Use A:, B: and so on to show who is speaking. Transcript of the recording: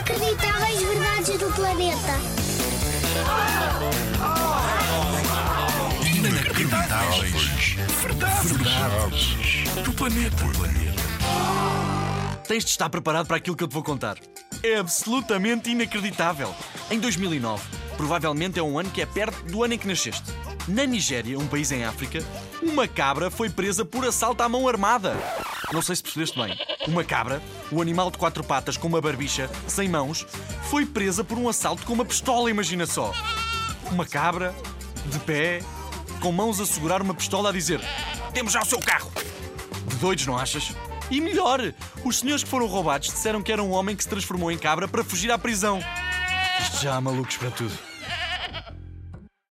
A: Inacreditáveis verdades do planeta.
B: Inacreditáveis. Verdades. Verdades. Do planeta.
C: Tens de estar preparado para aquilo que eu te vou contar. É absolutamente inacreditável. Em 2009, provavelmente é um ano que é perto do ano em que nasceste. Na Nigéria, um país em África, uma cabra foi presa por assalto à mão armada. Não sei se percebeste bem. Uma cabra, o animal de quatro patas com uma barbicha, sem mãos, foi presa por um assalto com uma pistola, imagina só. Uma cabra, de pé, com mãos a segurar uma pistola a dizer: Temos já o seu carro! De doidos, não achas? E melhor, os senhores que foram roubados disseram que era um homem que se transformou em cabra para fugir à prisão. Isto já há malucos para tudo.